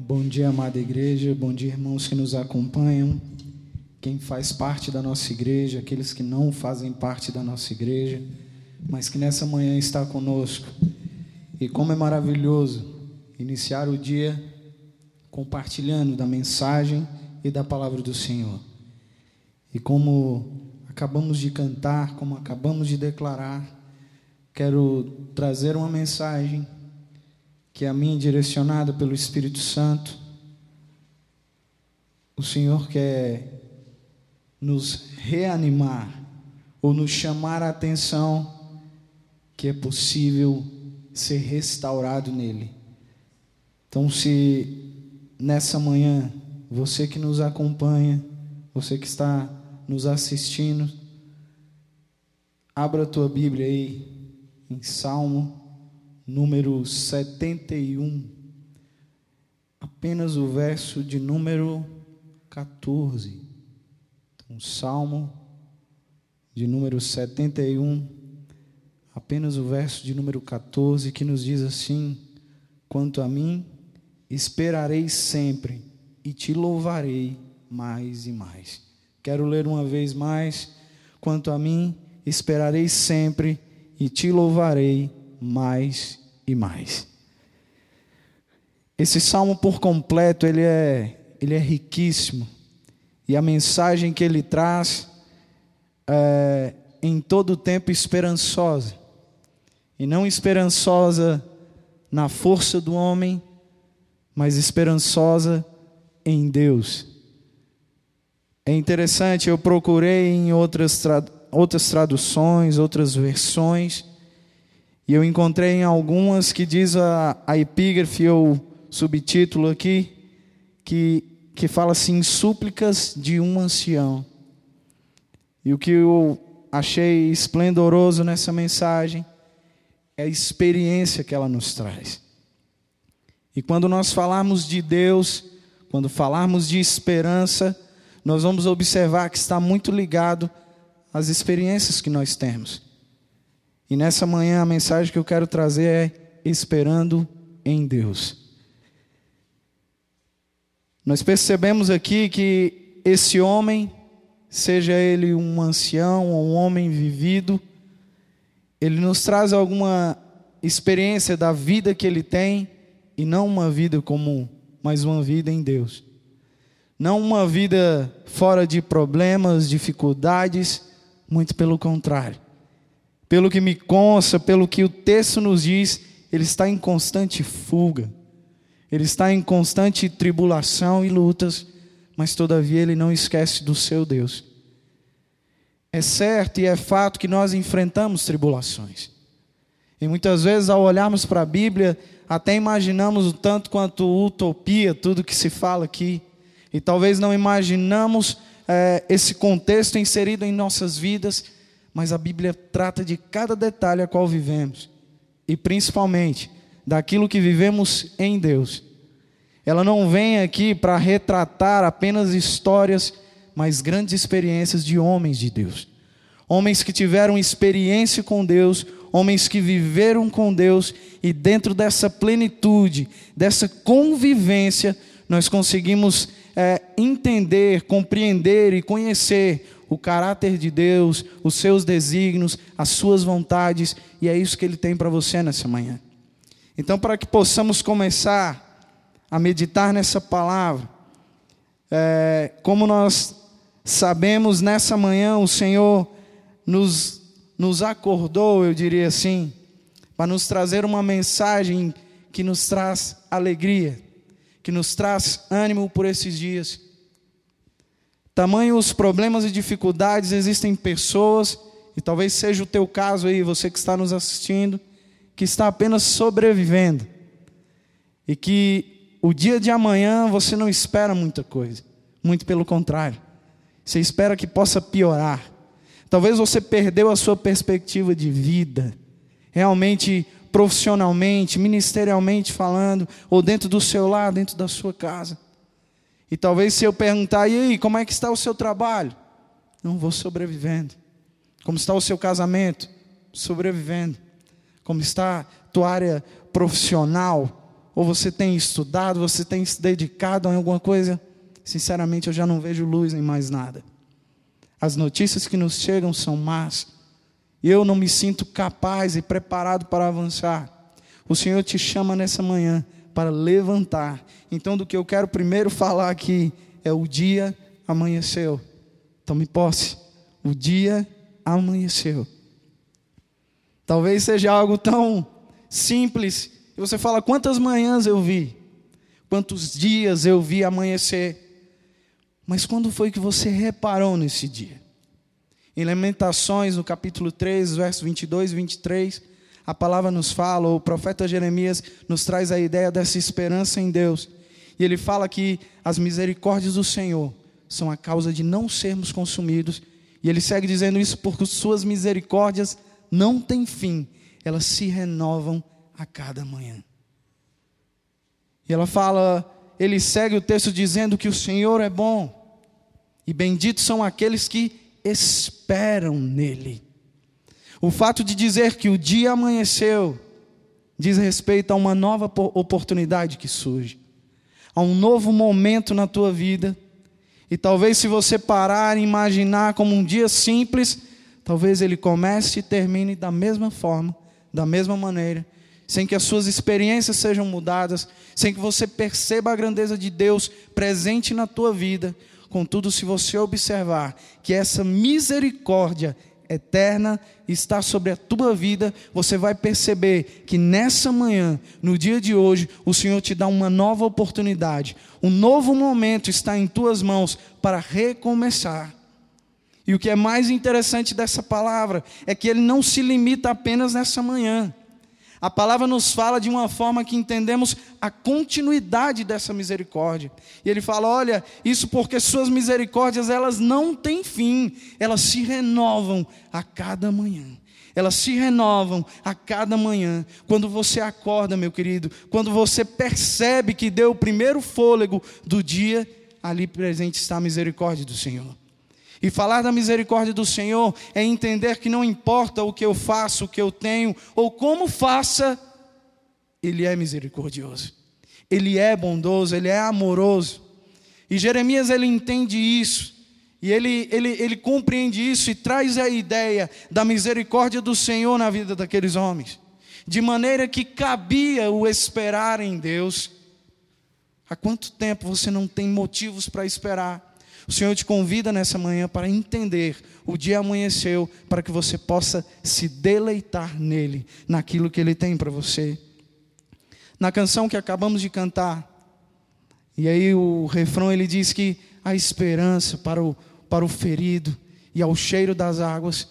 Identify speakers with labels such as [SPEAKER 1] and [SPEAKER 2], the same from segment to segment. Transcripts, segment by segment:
[SPEAKER 1] Bom dia, amada igreja. Bom dia, irmãos que nos acompanham. Quem faz parte da nossa igreja, aqueles que não fazem parte da nossa igreja, mas que nessa manhã está conosco. E como é maravilhoso iniciar o dia compartilhando da mensagem e da palavra do Senhor. E como acabamos de cantar, como acabamos de declarar, quero trazer uma mensagem que é a mim direcionada pelo Espírito Santo. O Senhor quer nos reanimar ou nos chamar a atenção que é possível ser restaurado nele. Então, se nessa manhã você que nos acompanha, você que está nos assistindo, abra a tua Bíblia aí em Salmo número 71, apenas o verso de número 14. Então, Salmo de número 71, apenas o verso de número 14, que nos diz assim: Quanto a mim, esperarei sempre e te louvarei mais e mais. Quero ler uma vez mais. Quanto a mim, esperarei sempre e te louvarei mais e mais. Esse salmo por completo, ele é, ele é riquíssimo. E a mensagem que ele traz é em todo tempo esperançosa. E não esperançosa na força do homem, mas esperançosa em Deus. É interessante, eu procurei em outras, outras traduções, outras versões, e eu encontrei em algumas que diz a, a epígrafe ou subtítulo aqui, que, que fala assim: súplicas de um ancião. E o que eu achei esplendoroso nessa mensagem é a experiência que ela nos traz. E quando nós falarmos de Deus, quando falarmos de esperança, nós vamos observar que está muito ligado às experiências que nós temos. E nessa manhã a mensagem que eu quero trazer é esperando em Deus. Nós percebemos aqui que esse homem, seja ele um ancião ou um homem vivido, ele nos traz alguma experiência da vida que ele tem e não uma vida comum, mas uma vida em Deus. Não uma vida fora de problemas, dificuldades, muito pelo contrário. Pelo que me consta, pelo que o texto nos diz, ele está em constante fuga. Ele está em constante tribulação e lutas, mas todavia ele não esquece do seu Deus. É certo e é fato que nós enfrentamos tribulações. E muitas vezes, ao olharmos para a Bíblia, até imaginamos o tanto quanto utopia, tudo que se fala aqui. E talvez não imaginamos é, esse contexto inserido em nossas vidas mas a Bíblia trata de cada detalhe a qual vivemos e principalmente daquilo que vivemos em Deus. Ela não vem aqui para retratar apenas histórias, mas grandes experiências de homens de Deus. Homens que tiveram experiência com Deus, homens que viveram com Deus e dentro dessa plenitude, dessa convivência, nós conseguimos é, entender, compreender e conhecer o caráter de Deus, os seus desígnios, as suas vontades, e é isso que Ele tem para você nessa manhã. Então, para que possamos começar a meditar nessa palavra, é, como nós sabemos, nessa manhã o Senhor nos, nos acordou, eu diria assim, para nos trazer uma mensagem que nos traz alegria, que nos traz ânimo por esses dias. Tamanho os problemas e dificuldades, existem pessoas, e talvez seja o teu caso aí, você que está nos assistindo, que está apenas sobrevivendo. E que o dia de amanhã você não espera muita coisa, muito pelo contrário. Você espera que possa piorar. Talvez você perdeu a sua perspectiva de vida, realmente profissionalmente, ministerialmente falando, ou dentro do seu lar, dentro da sua casa. E talvez se eu perguntar, e aí, como é que está o seu trabalho? Não vou sobrevivendo. Como está o seu casamento? Sobrevivendo. Como está a tua área profissional? Ou você tem estudado, você tem se dedicado a alguma coisa? Sinceramente, eu já não vejo luz em mais nada. As notícias que nos chegam são más. Eu não me sinto capaz e preparado para avançar. O Senhor te chama nessa manhã para levantar. Então, do que eu quero primeiro falar aqui é o dia amanheceu. Tome posse. O dia amanheceu. Talvez seja algo tão simples. E você fala: quantas manhãs eu vi? Quantos dias eu vi amanhecer? Mas quando foi que você reparou nesse dia? Em Lamentações, no capítulo 3, versos 22 e 23, a palavra nos fala, o profeta Jeremias nos traz a ideia dessa esperança em Deus. E ele fala que as misericórdias do Senhor são a causa de não sermos consumidos. E ele segue dizendo isso porque suas misericórdias não têm fim, elas se renovam a cada manhã. E ela fala, ele segue o texto dizendo que o Senhor é bom e benditos são aqueles que esperam nele. O fato de dizer que o dia amanheceu diz respeito a uma nova oportunidade que surge, a um novo momento na tua vida. E talvez se você parar e imaginar como um dia simples, talvez ele comece e termine da mesma forma, da mesma maneira, sem que as suas experiências sejam mudadas, sem que você perceba a grandeza de Deus presente na tua vida, Contudo, se você observar que essa misericórdia eterna está sobre a tua vida, você vai perceber que nessa manhã, no dia de hoje, o Senhor te dá uma nova oportunidade. Um novo momento está em tuas mãos para recomeçar. E o que é mais interessante dessa palavra é que ele não se limita apenas nessa manhã. A palavra nos fala de uma forma que entendemos a continuidade dessa misericórdia. E ele fala: "Olha, isso porque suas misericórdias elas não têm fim, elas se renovam a cada manhã. Elas se renovam a cada manhã. Quando você acorda, meu querido, quando você percebe que deu o primeiro fôlego do dia, ali presente está a misericórdia do Senhor. E falar da misericórdia do Senhor é entender que não importa o que eu faço, o que eu tenho, ou como faça, Ele é misericordioso, Ele é bondoso, Ele é amoroso. E Jeremias ele entende isso, e ele, ele, ele compreende isso e traz a ideia da misericórdia do Senhor na vida daqueles homens, de maneira que cabia o esperar em Deus. Há quanto tempo você não tem motivos para esperar? O Senhor te convida nessa manhã para entender o dia amanheceu, para que você possa se deleitar nele, naquilo que ele tem para você. Na canção que acabamos de cantar, e aí o refrão ele diz que a esperança para o, para o ferido e ao cheiro das águas.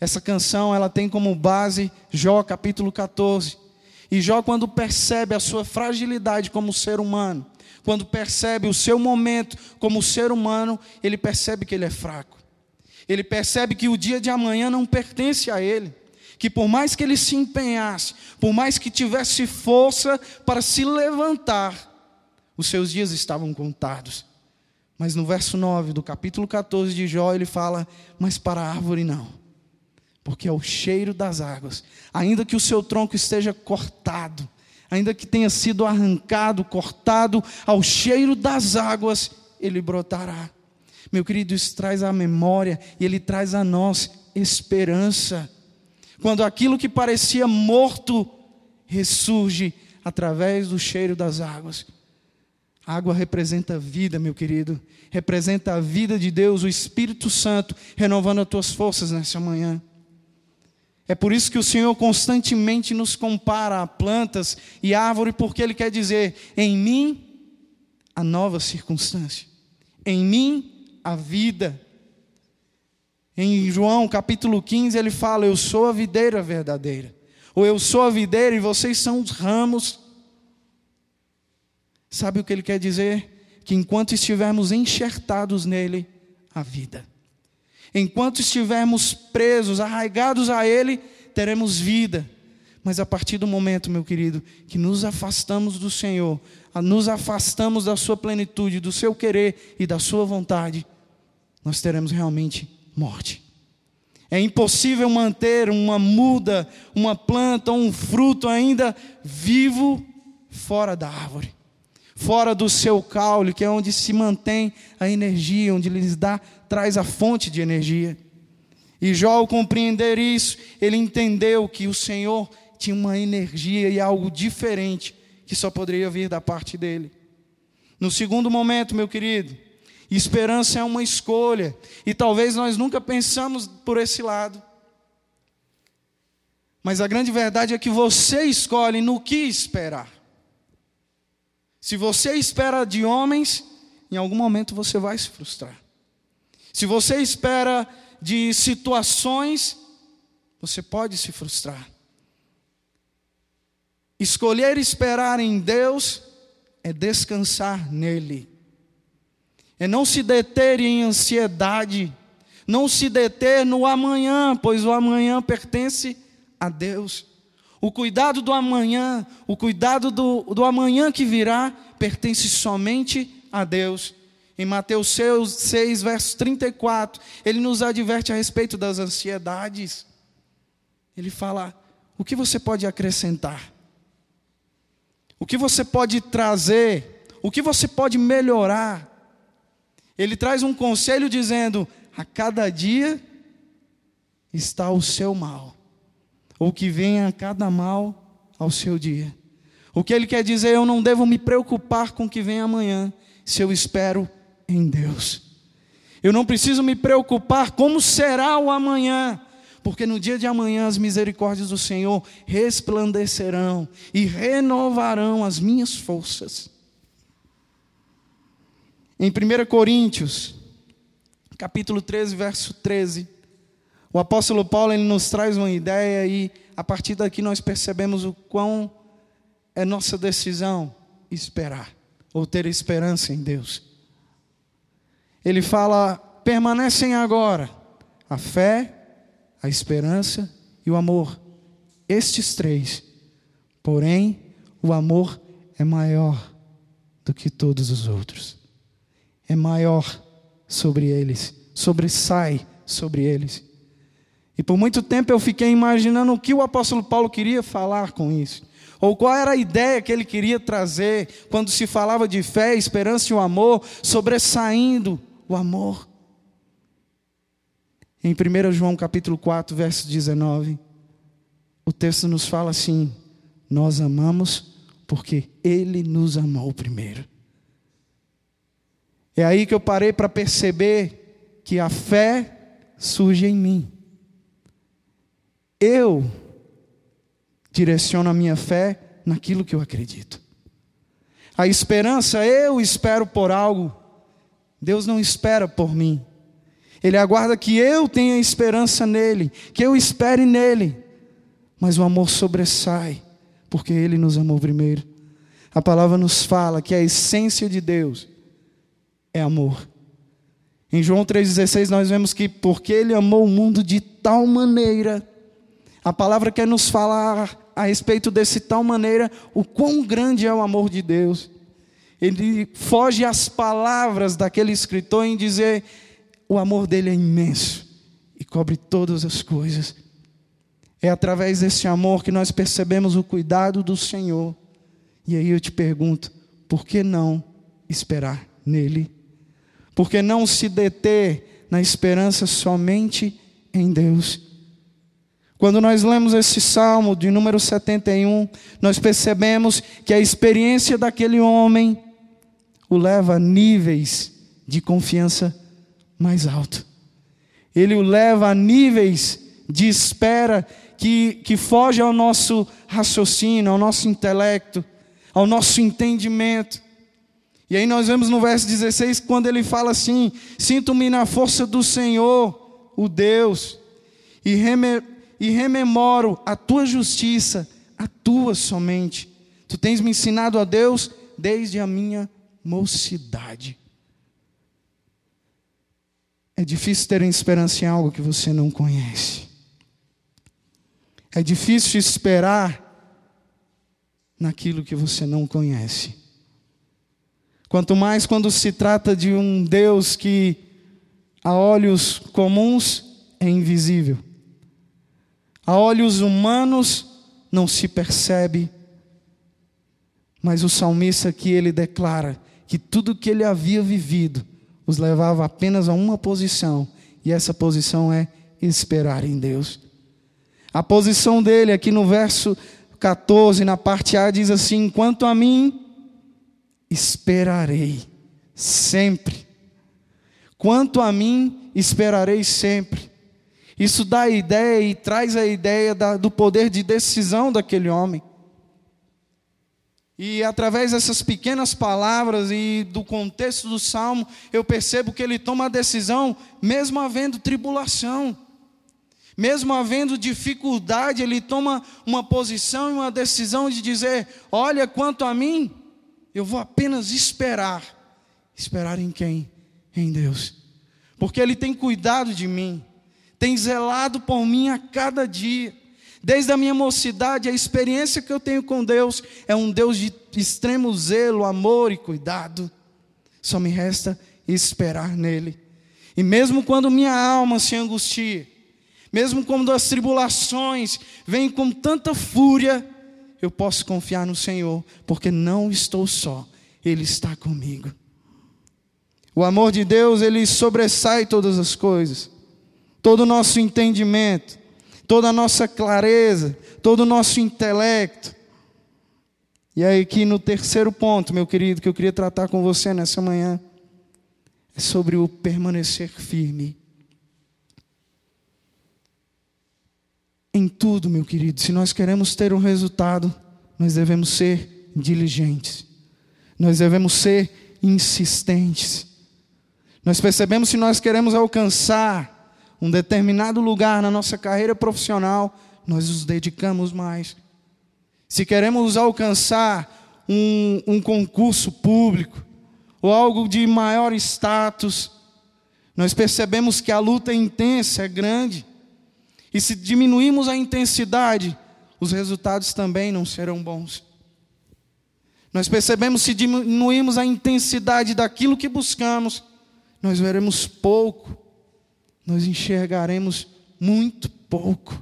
[SPEAKER 1] Essa canção ela tem como base Jó capítulo 14. E Jó, quando percebe a sua fragilidade como ser humano, quando percebe o seu momento como ser humano, ele percebe que ele é fraco. Ele percebe que o dia de amanhã não pertence a ele. Que por mais que ele se empenhasse, por mais que tivesse força para se levantar, os seus dias estavam contados. Mas no verso 9 do capítulo 14 de Jó, ele fala: Mas para a árvore não, porque é o cheiro das águas, ainda que o seu tronco esteja cortado, ainda que tenha sido arrancado, cortado, ao cheiro das águas, ele brotará. Meu querido, isso traz a memória e ele traz a nós esperança. Quando aquilo que parecia morto ressurge através do cheiro das águas. A água representa vida, meu querido, representa a vida de Deus, o Espírito Santo, renovando as tuas forças nessa manhã. É por isso que o Senhor constantemente nos compara a plantas e árvores, porque Ele quer dizer: em mim a nova circunstância, em mim a vida. Em João capítulo 15 ele fala: Eu sou a videira verdadeira, ou eu sou a videira e vocês são os ramos. Sabe o que ele quer dizer? Que enquanto estivermos enxertados nele, a vida. Enquanto estivermos presos, arraigados a Ele, teremos vida. Mas a partir do momento, meu querido, que nos afastamos do Senhor, nos afastamos da Sua plenitude, do seu querer e da Sua vontade, nós teremos realmente morte. É impossível manter uma muda, uma planta, um fruto ainda vivo, fora da árvore, fora do seu caule, que é onde se mantém a energia, onde lhes dá, traz a fonte de energia. E Jó, ao compreender isso, ele entendeu que o Senhor tinha uma energia e algo diferente que só poderia vir da parte dele. No segundo momento, meu querido, esperança é uma escolha, e talvez nós nunca pensamos por esse lado. Mas a grande verdade é que você escolhe no que esperar. Se você espera de homens, em algum momento você vai se frustrar. Se você espera de situações, você pode se frustrar. Escolher esperar em Deus é descansar nele, é não se deter em ansiedade, não se deter no amanhã, pois o amanhã pertence a Deus. O cuidado do amanhã, o cuidado do, do amanhã que virá, pertence somente a Deus. Em Mateus 6, 6, verso 34, ele nos adverte a respeito das ansiedades. Ele fala: o que você pode acrescentar? O que você pode trazer? O que você pode melhorar? Ele traz um conselho dizendo: a cada dia está o seu mal ou que venha cada mal ao seu dia. O que ele quer dizer, eu não devo me preocupar com o que vem amanhã, se eu espero em Deus. Eu não preciso me preocupar como será o amanhã, porque no dia de amanhã as misericórdias do Senhor resplandecerão e renovarão as minhas forças. Em 1 Coríntios, capítulo 13, verso 13, o apóstolo Paulo ele nos traz uma ideia e a partir daqui nós percebemos o quão é nossa decisão esperar ou ter esperança em Deus. Ele fala: permanecem agora a fé, a esperança e o amor. Estes três. Porém, o amor é maior do que todos os outros. É maior sobre eles, sobressai sobre eles. E por muito tempo eu fiquei imaginando o que o apóstolo Paulo queria falar com isso. Ou qual era a ideia que ele queria trazer quando se falava de fé, esperança e o amor, sobressaindo o amor. Em 1 João capítulo 4, verso 19, o texto nos fala assim: Nós amamos porque Ele nos amou primeiro. É aí que eu parei para perceber que a fé surge em mim. Eu direciono a minha fé naquilo que eu acredito. A esperança, eu espero por algo. Deus não espera por mim. Ele aguarda que eu tenha esperança nele, que eu espere nele. Mas o amor sobressai, porque ele nos amou primeiro. A palavra nos fala que a essência de Deus é amor. Em João 3,16 nós vemos que porque ele amou o mundo de tal maneira a palavra quer nos falar a respeito desse tal maneira o quão grande é o amor de Deus. Ele foge às palavras daquele escritor em dizer o amor dele é imenso e cobre todas as coisas. É através desse amor que nós percebemos o cuidado do Senhor. E aí eu te pergunto, por que não esperar nele? Por que não se deter na esperança somente em Deus? Quando nós lemos esse salmo de número 71, nós percebemos que a experiência daquele homem o leva a níveis de confiança mais alto. Ele o leva a níveis de espera que, que foge ao nosso raciocínio, ao nosso intelecto, ao nosso entendimento. E aí nós vemos no verso 16, quando ele fala assim: Sinto-me na força do Senhor, o Deus, e e rememoro a tua justiça, a tua somente. Tu tens me ensinado a Deus desde a minha mocidade. É difícil ter esperança em algo que você não conhece. É difícil esperar naquilo que você não conhece. Quanto mais quando se trata de um Deus que, a olhos comuns, é invisível. A olhos humanos não se percebe, Mas o salmista aqui ele declara que tudo que ele havia vivido os levava apenas a uma posição, e essa posição é esperar em Deus. A posição dele aqui no verso 14, na parte A, diz assim: Quanto a mim, esperarei sempre. Quanto a mim, esperarei sempre. Isso dá a ideia e traz a ideia da, do poder de decisão daquele homem. E através dessas pequenas palavras e do contexto do salmo, eu percebo que ele toma a decisão, mesmo havendo tribulação, mesmo havendo dificuldade, ele toma uma posição e uma decisão de dizer: Olha, quanto a mim, eu vou apenas esperar. Esperar em quem? Em Deus, porque Ele tem cuidado de mim, tem zelado por mim a cada dia. Desde a minha mocidade, a experiência que eu tenho com Deus é um Deus de extremo zelo, amor e cuidado. Só me resta esperar nele. E mesmo quando minha alma se angustia, mesmo quando as tribulações vêm com tanta fúria, eu posso confiar no Senhor, porque não estou só, Ele está comigo. O amor de Deus, ele sobressai todas as coisas, todo o nosso entendimento toda a nossa clareza, todo o nosso intelecto. E aí, aqui no terceiro ponto, meu querido, que eu queria tratar com você nessa manhã, é sobre o permanecer firme. Em tudo, meu querido, se nós queremos ter um resultado, nós devemos ser diligentes, nós devemos ser insistentes. Nós percebemos se nós queremos alcançar um determinado lugar na nossa carreira profissional, nós nos dedicamos mais. Se queremos alcançar um, um concurso público ou algo de maior status, nós percebemos que a luta é intensa, é grande. E se diminuirmos a intensidade, os resultados também não serão bons. Nós percebemos se diminuirmos a intensidade daquilo que buscamos, nós veremos pouco nós enxergaremos muito pouco.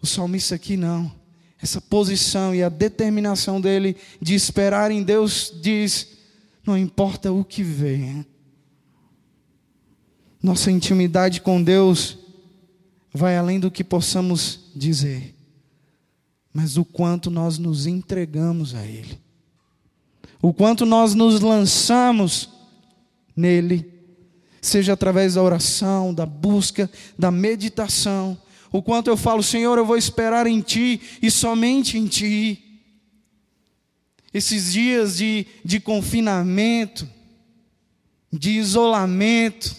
[SPEAKER 1] O salmista aqui não. Essa posição e a determinação dele de esperar em Deus diz: não importa o que venha. Nossa intimidade com Deus vai além do que possamos dizer, mas o quanto nós nos entregamos a Ele, o quanto nós nos lançamos nele seja através da oração, da busca, da meditação. O quanto eu falo, Senhor, eu vou esperar em Ti e somente em Ti. Esses dias de, de confinamento, de isolamento,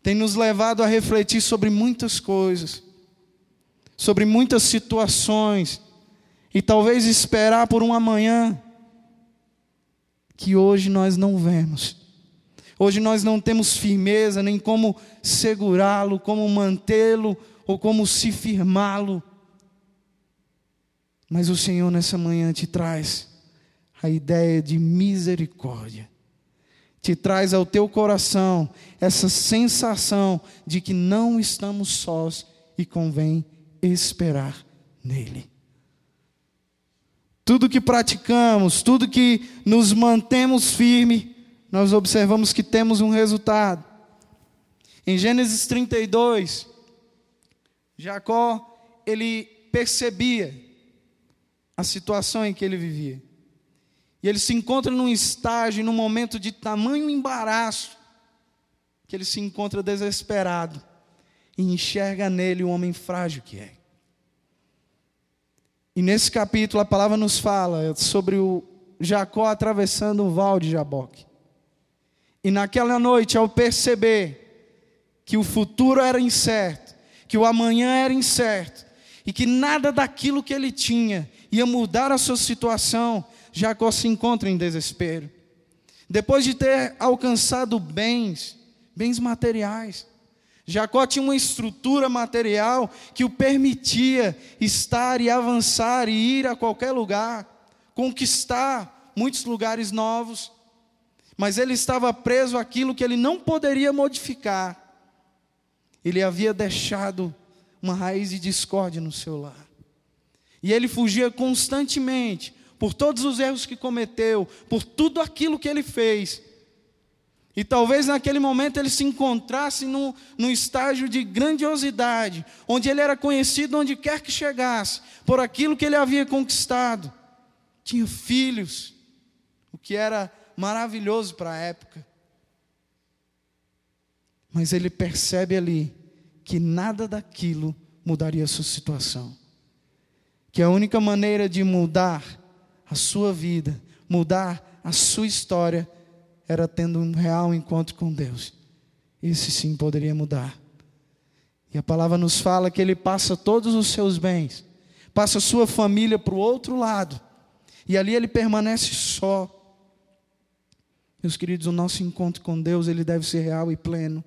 [SPEAKER 1] tem nos levado a refletir sobre muitas coisas, sobre muitas situações, e talvez esperar por um amanhã que hoje nós não vemos. Hoje nós não temos firmeza nem como segurá-lo, como mantê-lo ou como se firmá-lo. Mas o Senhor nessa manhã te traz a ideia de misericórdia. Te traz ao teu coração essa sensação de que não estamos sós e convém esperar nele. Tudo que praticamos, tudo que nos mantemos firme, nós observamos que temos um resultado. Em Gênesis 32, Jacó, ele percebia a situação em que ele vivia. E ele se encontra num estágio, num momento de tamanho embaraço, que ele se encontra desesperado e enxerga nele o homem frágil que é. E nesse capítulo a palavra nos fala sobre o Jacó atravessando o val de Jaboque. E naquela noite, ao perceber que o futuro era incerto, que o amanhã era incerto, e que nada daquilo que ele tinha ia mudar a sua situação, Jacó se encontra em desespero. Depois de ter alcançado bens, bens materiais, Jacó tinha uma estrutura material que o permitia estar e avançar e ir a qualquer lugar, conquistar muitos lugares novos mas ele estava preso àquilo que ele não poderia modificar. Ele havia deixado uma raiz de discórdia no seu lar. E ele fugia constantemente por todos os erros que cometeu, por tudo aquilo que ele fez. E talvez naquele momento ele se encontrasse num, num estágio de grandiosidade, onde ele era conhecido onde quer que chegasse, por aquilo que ele havia conquistado. Tinha filhos, o que era maravilhoso para a época. Mas ele percebe ali que nada daquilo mudaria a sua situação. Que a única maneira de mudar a sua vida, mudar a sua história, era tendo um real encontro com Deus. Esse sim poderia mudar. E a palavra nos fala que ele passa todos os seus bens, passa sua família para o outro lado, e ali ele permanece só. Meus queridos, o nosso encontro com Deus, ele deve ser real e pleno,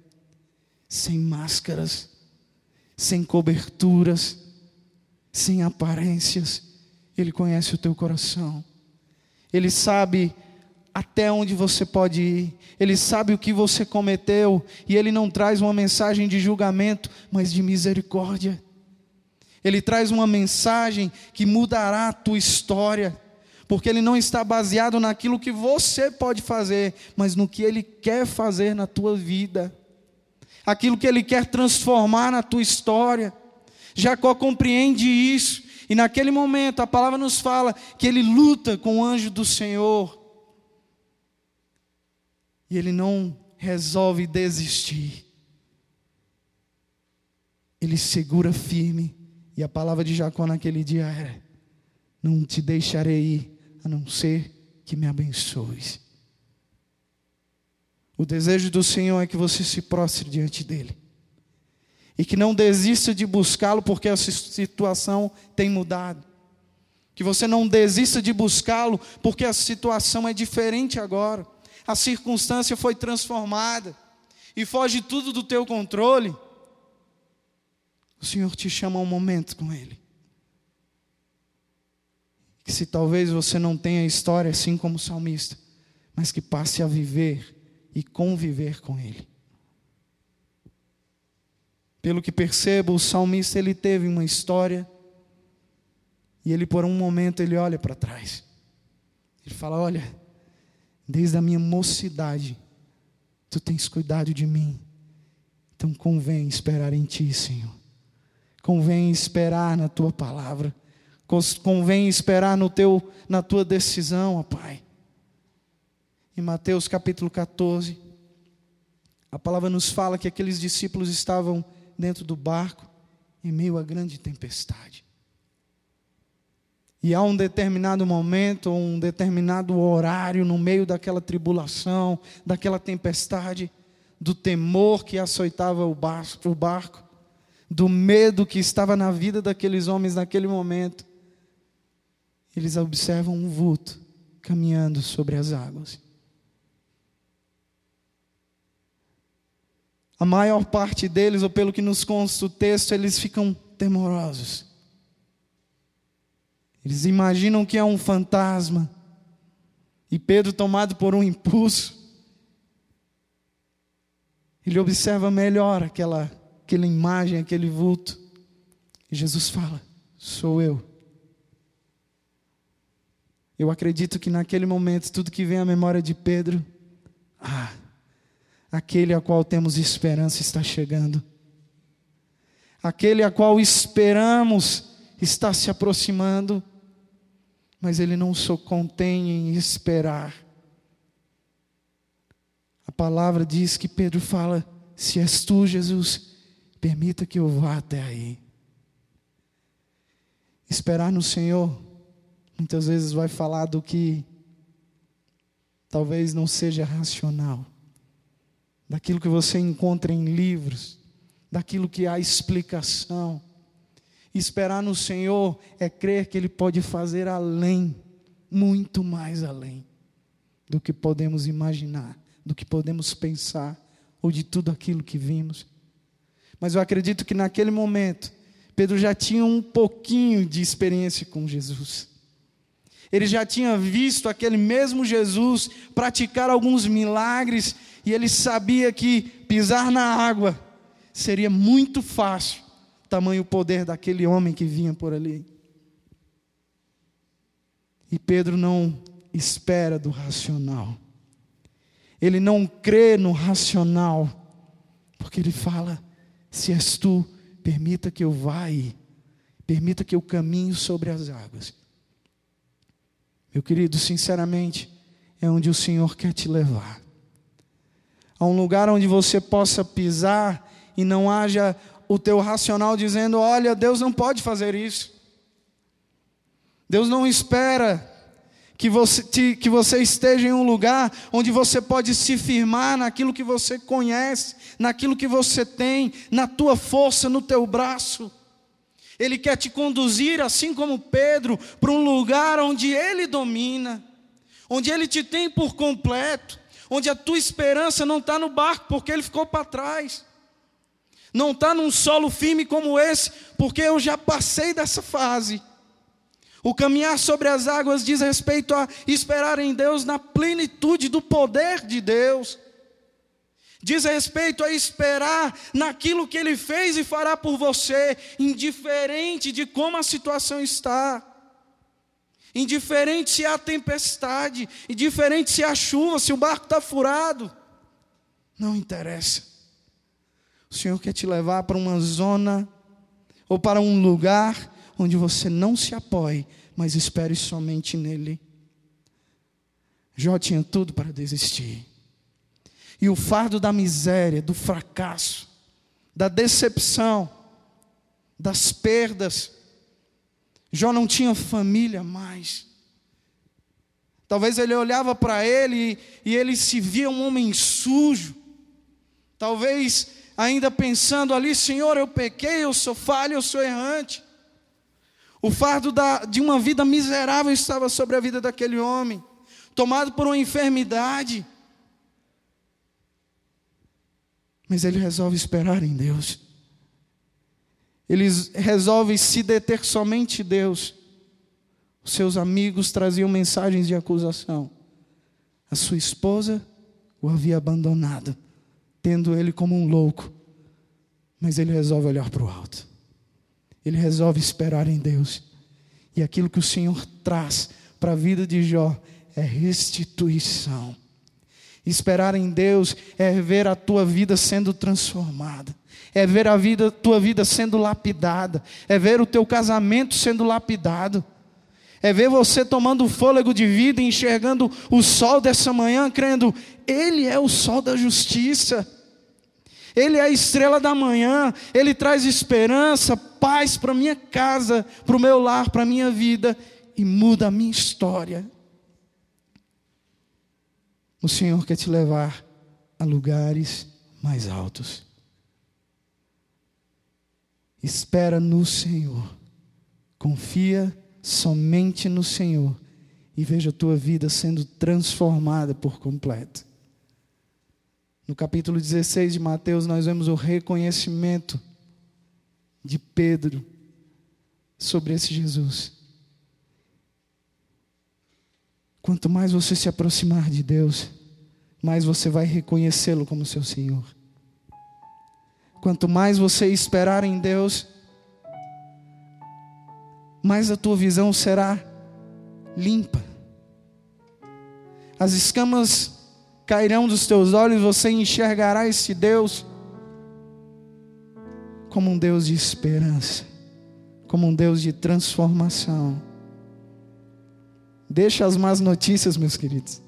[SPEAKER 1] sem máscaras, sem coberturas, sem aparências. Ele conhece o teu coração. Ele sabe até onde você pode ir. Ele sabe o que você cometeu e ele não traz uma mensagem de julgamento, mas de misericórdia. Ele traz uma mensagem que mudará a tua história, porque ele não está baseado naquilo que você pode fazer, mas no que ele quer fazer na tua vida. Aquilo que ele quer transformar na tua história. Jacó compreende isso, e naquele momento a palavra nos fala que ele luta com o anjo do Senhor e ele não resolve desistir. Ele segura firme. E a palavra de Jacó naquele dia era: Não te deixarei ir, a não ser que me abençoes. O desejo do Senhor é que você se prostre diante dEle. E que não desista de buscá-lo porque a situação tem mudado. Que você não desista de buscá-lo porque a situação é diferente agora a circunstância foi transformada e foge tudo do teu controle, o Senhor te chama a um momento com Ele. Que se talvez você não tenha história assim como o salmista, mas que passe a viver e conviver com Ele. Pelo que percebo, o salmista ele teve uma história e ele por um momento ele olha para trás. Ele fala: "Olha, Desde a minha mocidade, tu tens cuidado de mim. Então convém esperar em ti, Senhor. Convém esperar na tua palavra. Convém esperar no teu, na tua decisão, ó Pai. Em Mateus capítulo 14, a palavra nos fala que aqueles discípulos estavam dentro do barco em meio a grande tempestade. E há um determinado momento, um determinado horário no meio daquela tribulação, daquela tempestade, do temor que açoitava o barco, o barco, do medo que estava na vida daqueles homens naquele momento. Eles observam um vulto caminhando sobre as águas. A maior parte deles, ou pelo que nos consta o texto, eles ficam temorosos. Eles imaginam que é um fantasma. E Pedro, tomado por um impulso, ele observa melhor aquela, aquela imagem, aquele vulto. E Jesus fala: Sou eu. Eu acredito que naquele momento, tudo que vem à memória de Pedro, ah, aquele a qual temos esperança está chegando. Aquele a qual esperamos está se aproximando mas ele não se contém em esperar. A palavra diz que Pedro fala: Se és tu, Jesus, permita que eu vá até aí. Esperar no Senhor, muitas vezes vai falar do que talvez não seja racional, daquilo que você encontra em livros, daquilo que há explicação. Esperar no Senhor é crer que Ele pode fazer além, muito mais além do que podemos imaginar, do que podemos pensar, ou de tudo aquilo que vimos. Mas eu acredito que naquele momento, Pedro já tinha um pouquinho de experiência com Jesus. Ele já tinha visto aquele mesmo Jesus praticar alguns milagres e ele sabia que pisar na água seria muito fácil tamanho poder daquele homem que vinha por ali. E Pedro não espera do racional. Ele não crê no racional, porque ele fala: se és tu, permita que eu vá permita que eu caminhe sobre as águas. Meu querido, sinceramente, é onde o Senhor quer te levar. A um lugar onde você possa pisar e não haja o teu racional dizendo: olha, Deus não pode fazer isso. Deus não espera que você, que você esteja em um lugar onde você pode se firmar naquilo que você conhece, naquilo que você tem, na tua força, no teu braço. Ele quer te conduzir, assim como Pedro, para um lugar onde Ele domina, onde Ele te tem por completo, onde a tua esperança não está no barco, porque ele ficou para trás, não está num solo firme como esse, porque eu já passei dessa fase. O caminhar sobre as águas diz respeito a esperar em Deus na plenitude do poder de Deus. Diz respeito a esperar naquilo que Ele fez e fará por você, indiferente de como a situação está. Indiferente se há tempestade, indiferente se há chuva, se o barco está furado. Não interessa. O Senhor quer te levar para uma zona ou para um lugar onde você não se apoie, mas espere somente nele. Jó tinha tudo para desistir. E o fardo da miséria, do fracasso, da decepção, das perdas. Jó não tinha família mais. Talvez ele olhava para ele e, ele se via um homem sujo. Talvez ainda pensando ali, Senhor, eu pequei, eu sou falho, eu sou errante. O fardo da, de uma vida miserável estava sobre a vida daquele homem, tomado por uma enfermidade. Mas ele resolve esperar em Deus. Ele resolve se deter somente Deus. Os seus amigos traziam mensagens de acusação. A sua esposa o havia abandonado, tendo ele como um louco. Mas ele resolve olhar para o alto ele resolve esperar em Deus. E aquilo que o Senhor traz para a vida de Jó é restituição. Esperar em Deus é ver a tua vida sendo transformada, é ver a vida, tua vida sendo lapidada, é ver o teu casamento sendo lapidado, é ver você tomando fôlego de vida e enxergando o sol dessa manhã, crendo, Ele é o sol da justiça. Ele é a estrela da manhã, Ele traz esperança, paz para minha casa, para o meu lar, para a minha vida e muda a minha história. O Senhor quer te levar a lugares mais altos. Espera no Senhor, confia somente no Senhor e veja a tua vida sendo transformada por completo. No capítulo 16 de Mateus, nós vemos o reconhecimento de Pedro sobre esse Jesus. Quanto mais você se aproximar de Deus, mais você vai reconhecê-lo como seu Senhor. Quanto mais você esperar em Deus, mais a tua visão será limpa. As escamas cairão dos teus olhos, você enxergará esse Deus como um Deus de esperança, como um Deus de transformação. Deixa as más notícias, meus queridos.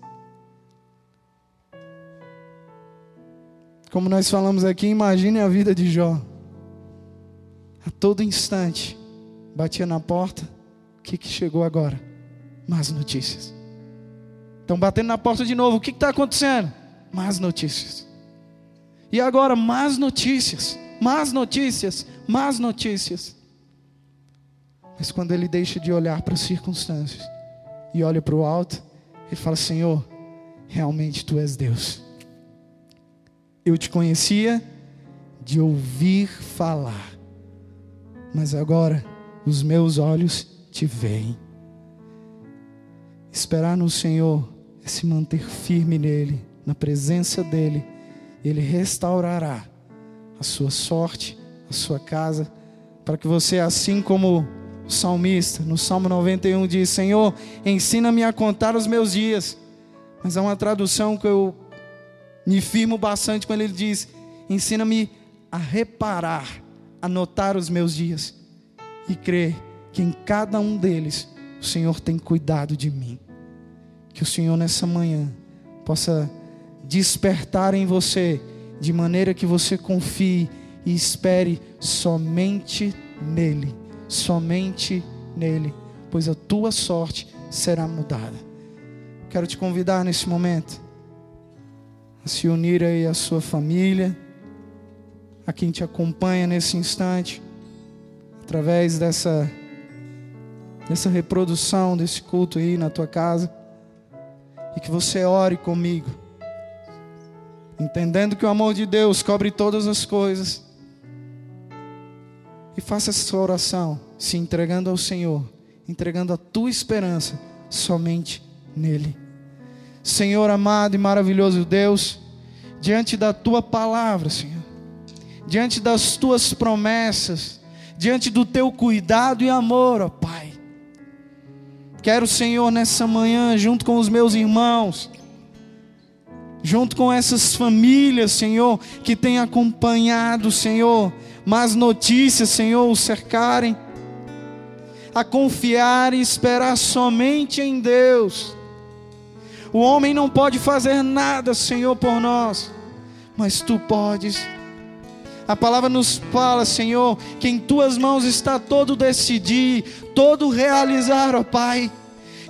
[SPEAKER 1] Como nós falamos aqui, imagine a vida de Jó. A todo instante, batia na porta, o que, que chegou agora? Más notícias. Estão batendo na porta de novo. O que está acontecendo? Más notícias. E agora, más notícias, más notícias, más notícias. Mas quando ele deixa de olhar para as circunstâncias e olha para o alto, ele fala: Senhor, realmente tu és Deus. Eu te conhecia de ouvir falar, mas agora os meus olhos te veem. Esperar no Senhor é se manter firme nele, na presença dele. Ele restaurará a sua sorte, a sua casa, para que você, assim como O salmista, no Salmo 91, diz: Senhor, ensina-me a contar os meus dias. Mas há uma tradução que eu me firmo bastante quando ele diz: Ensina-me a reparar, a notar os meus dias e crer que em cada um deles o Senhor tem cuidado de mim. Que o Senhor nessa manhã possa despertar em você de maneira que você confie e espere somente nele, somente nele, pois a tua sorte será mudada. Quero te convidar nesse momento a se unir aí à sua família, a quem te acompanha nesse instante, através dessa dessa reprodução desse culto aí na tua casa, e que você ore comigo entendendo que o amor de Deus cobre todas as coisas. E faça essa sua oração, se entregando ao Senhor, entregando a tua esperança somente nele. Senhor amado e maravilhoso Deus, diante da tua palavra, Senhor, diante das tuas promessas, diante do teu cuidado e amor, ó Pai. Quero, Senhor, nessa manhã, junto com os meus irmãos, junto com essas famílias, Senhor, que têm acompanhado, Senhor, más notícias, Senhor, o cercarem, a confiar e esperar somente em Deus. O homem não pode fazer nada, Senhor, por nós, mas tu podes. A palavra nos fala, Senhor, que em tuas mãos está todo decidir, todo realizar, ó Pai.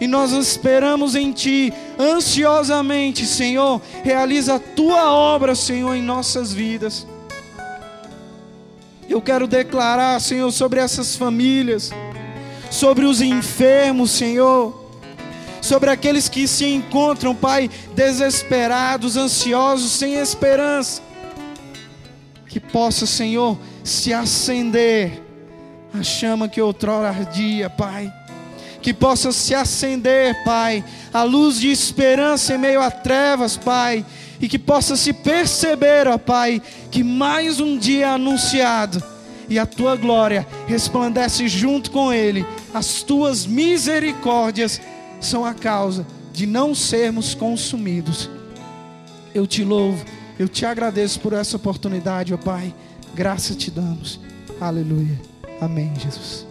[SPEAKER 1] E nós esperamos em Ti ansiosamente, Senhor. Realiza a Tua obra, Senhor, em nossas vidas. Eu quero declarar, Senhor, sobre essas famílias, sobre os enfermos, Senhor, sobre aqueles que se encontram, Pai, desesperados, ansiosos, sem esperança. Que possa, Senhor, se acender a chama que outrora ardia, Pai que possa se acender, Pai, a luz de esperança em meio a trevas, Pai, e que possa se perceber, ó Pai, que mais um dia é anunciado e a tua glória resplandece junto com ele. As tuas misericórdias são a causa de não sermos consumidos. Eu te louvo, eu te agradeço por essa oportunidade, ó Pai. Graça te damos. Aleluia. Amém, Jesus.